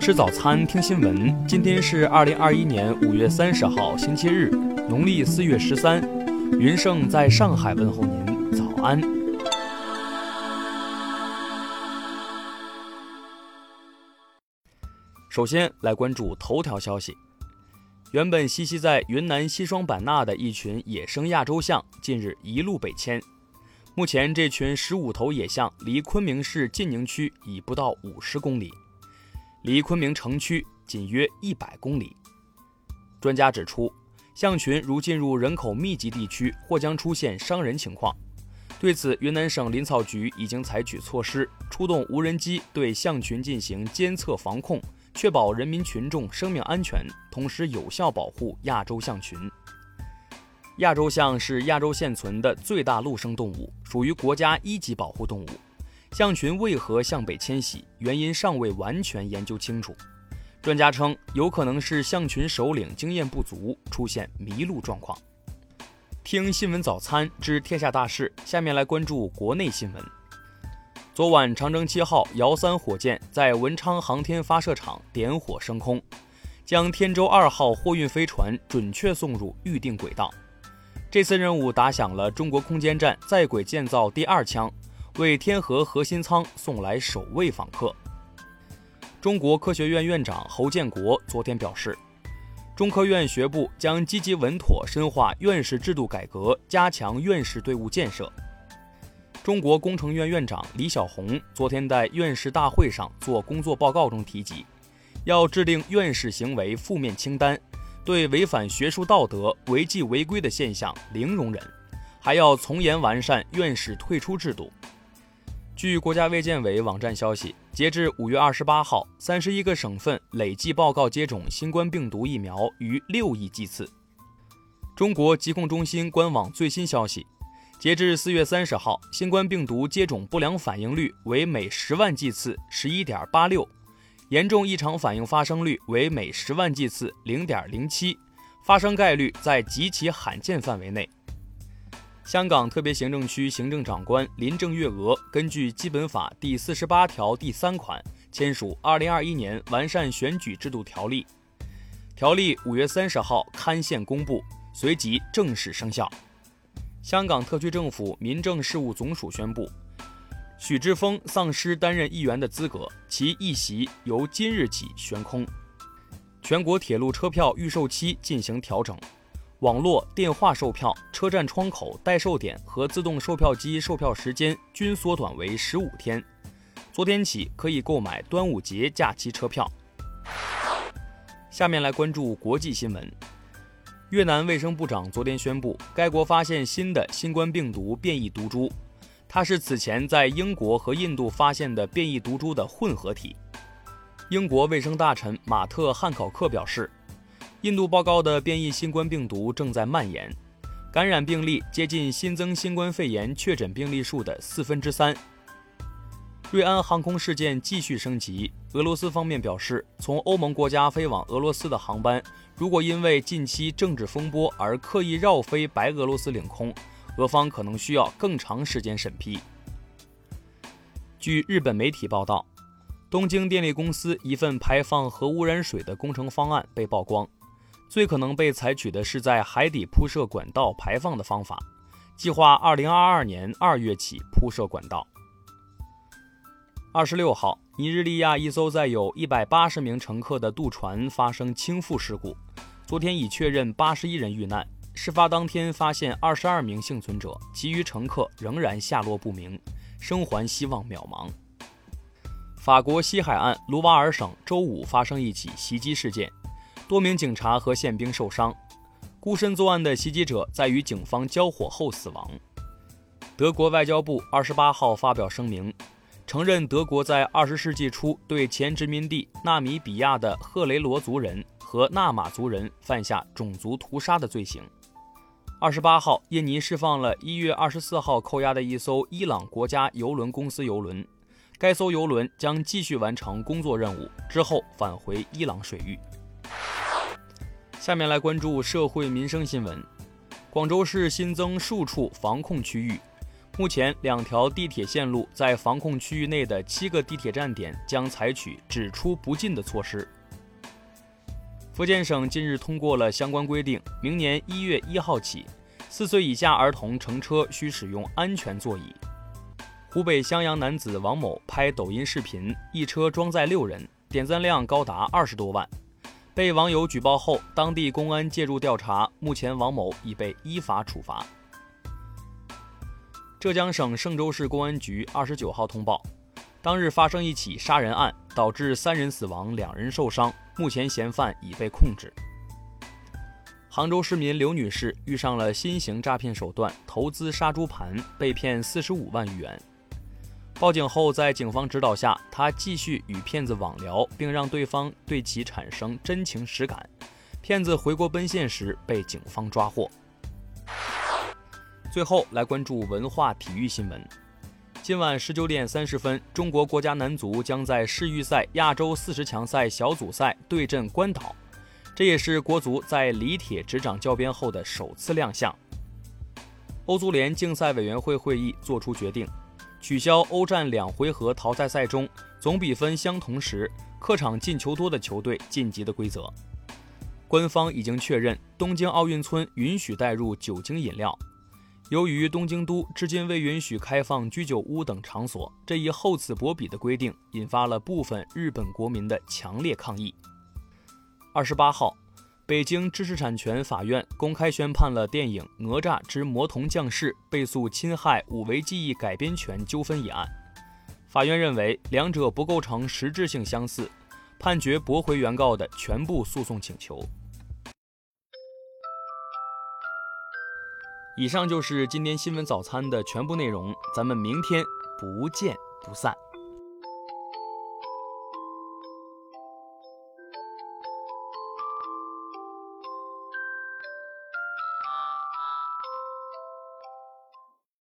吃早餐，听新闻。今天是二零二一年五月三十号，星期日，农历四月十三。云盛在上海问候您，早安。首先来关注头条消息。原本栖息在云南西双版纳的一群野生亚洲象，近日一路北迁。目前，这群十五头野象离昆明市晋宁区已不到五十公里，离昆明城区仅约一百公里。专家指出，象群如进入人口密集地区，或将出现伤人情况。对此，云南省林草局已经采取措施，出动无人机对象群进行监测防控。确保人民群众生命安全，同时有效保护亚洲象群。亚洲象是亚洲现存的最大陆生动物，属于国家一级保护动物。象群为何向北迁徙，原因尚未完全研究清楚。专家称，有可能是象群首领经验不足，出现迷路状况。听新闻早餐知天下大事，下面来关注国内新闻。昨晚，长征七号遥三火箭在文昌航天发射场点火升空，将天舟二号货运飞船准确送入预定轨道。这次任务打响了中国空间站在轨建造第二枪，为天河核心舱送来首位访客。中国科学院院长侯建国昨天表示，中科院学部将积极稳妥深化院士制度改革，加强院士队伍建设。中国工程院院长李小红昨天在院士大会上做工作报告中提及，要制定院士行为负面清单，对违反学术道德、违纪违规的现象零容忍，还要从严完善院士退出制度。据国家卫健委网站消息，截至五月二十八号，三十一个省份累计报告接种新冠病毒疫苗逾六亿剂次。中国疾控中心官网最新消息。截至四月三十号，新冠病毒接种不良反应率为每十万剂次十一点八六，严重异常反应发生率为每十万剂次零点零七，发生概率在极其罕见范围内。香港特别行政区行政长官林郑月娥根据《基本法》第四十八条第三款签署《二零二一年完善选举制度条例》，条例五月三十号刊宪公布，随即正式生效。香港特区政府民政事务总署宣布，许志峰丧失担任议员的资格，其议席由今日起悬空。全国铁路车票预售期进行调整，网络、电话售票、车站窗口、代售点和自动售票机售票时间均缩短为十五天。昨天起可以购买端午节假期车票。下面来关注国际新闻。越南卫生部长昨天宣布，该国发现新的新冠病毒变异毒株，它是此前在英国和印度发现的变异毒株的混合体。英国卫生大臣马特·汉考克表示，印度报告的变异新冠病毒正在蔓延，感染病例接近新增新冠肺炎确诊病例数的四分之三。瑞安航空事件继续升级。俄罗斯方面表示，从欧盟国家飞往俄罗斯的航班，如果因为近期政治风波而刻意绕飞白俄罗斯领空，俄方可能需要更长时间审批。据日本媒体报道，东京电力公司一份排放核污染水的工程方案被曝光，最可能被采取的是在海底铺设管道排放的方法，计划2022年2月起铺设管道。二十六号，尼日利亚一艘载有一百八十名乘客的渡船发生倾覆事故。昨天已确认八十一人遇难。事发当天发现二十二名幸存者，其余乘客仍然下落不明，生还希望渺茫。法国西海岸卢瓦尔省周五发生一起袭击事件，多名警察和宪兵受伤。孤身作案的袭击者在与警方交火后死亡。德国外交部二十八号发表声明。承认德国在二十世纪初对前殖民地纳米比亚的赫雷罗族人和纳马族人犯下种族屠杀的罪行。二十八号，印尼释放了一月二十四号扣押的一艘伊朗国家邮轮公司邮轮，该艘邮轮将继续完成工作任务，之后返回伊朗水域。下面来关注社会民生新闻：广州市新增数处防控区域。目前，两条地铁线路在防控区域内的七个地铁站点将采取只出不进的措施。福建省近日通过了相关规定，明年一月一号起，四岁以下儿童乘车需使用安全座椅。湖北襄阳男子王某拍抖音视频，一车装载六人，点赞量高达二十多万，被网友举报后，当地公安介入调查，目前王某已被依法处罚。浙江省嵊州市公安局二十九号通报，当日发生一起杀人案，导致三人死亡，两人受伤。目前嫌犯已被控制。杭州市民刘女士遇上了新型诈骗手段，投资杀猪盘被骗四十五万余元。报警后，在警方指导下，他继续与骗子网聊，并让对方对其产生真情实感。骗子回国奔现时被警方抓获。最后来关注文化体育新闻。今晚十九点三十分，中国国家男足将在世预赛亚洲四十强赛小组赛对阵关岛，这也是国足在李铁执掌教鞭后的首次亮相。欧足联竞赛委员会会议作出决定，取消欧战两回合淘汰赛中总比分相同时客场进球多的球队晋级的规则。官方已经确认，东京奥运村允许带入酒精饮料。由于东京都至今未允许开放居酒屋等场所，这一厚此薄彼的规定引发了部分日本国民的强烈抗议。二十八号，北京知识产权法院公开宣判了电影《哪吒之魔童降世》被诉侵害五维记忆改编权纠纷一案。法院认为两者不构成实质性相似，判决驳回原告的全部诉讼请求。以上就是今天新闻早餐的全部内容，咱们明天不见不散。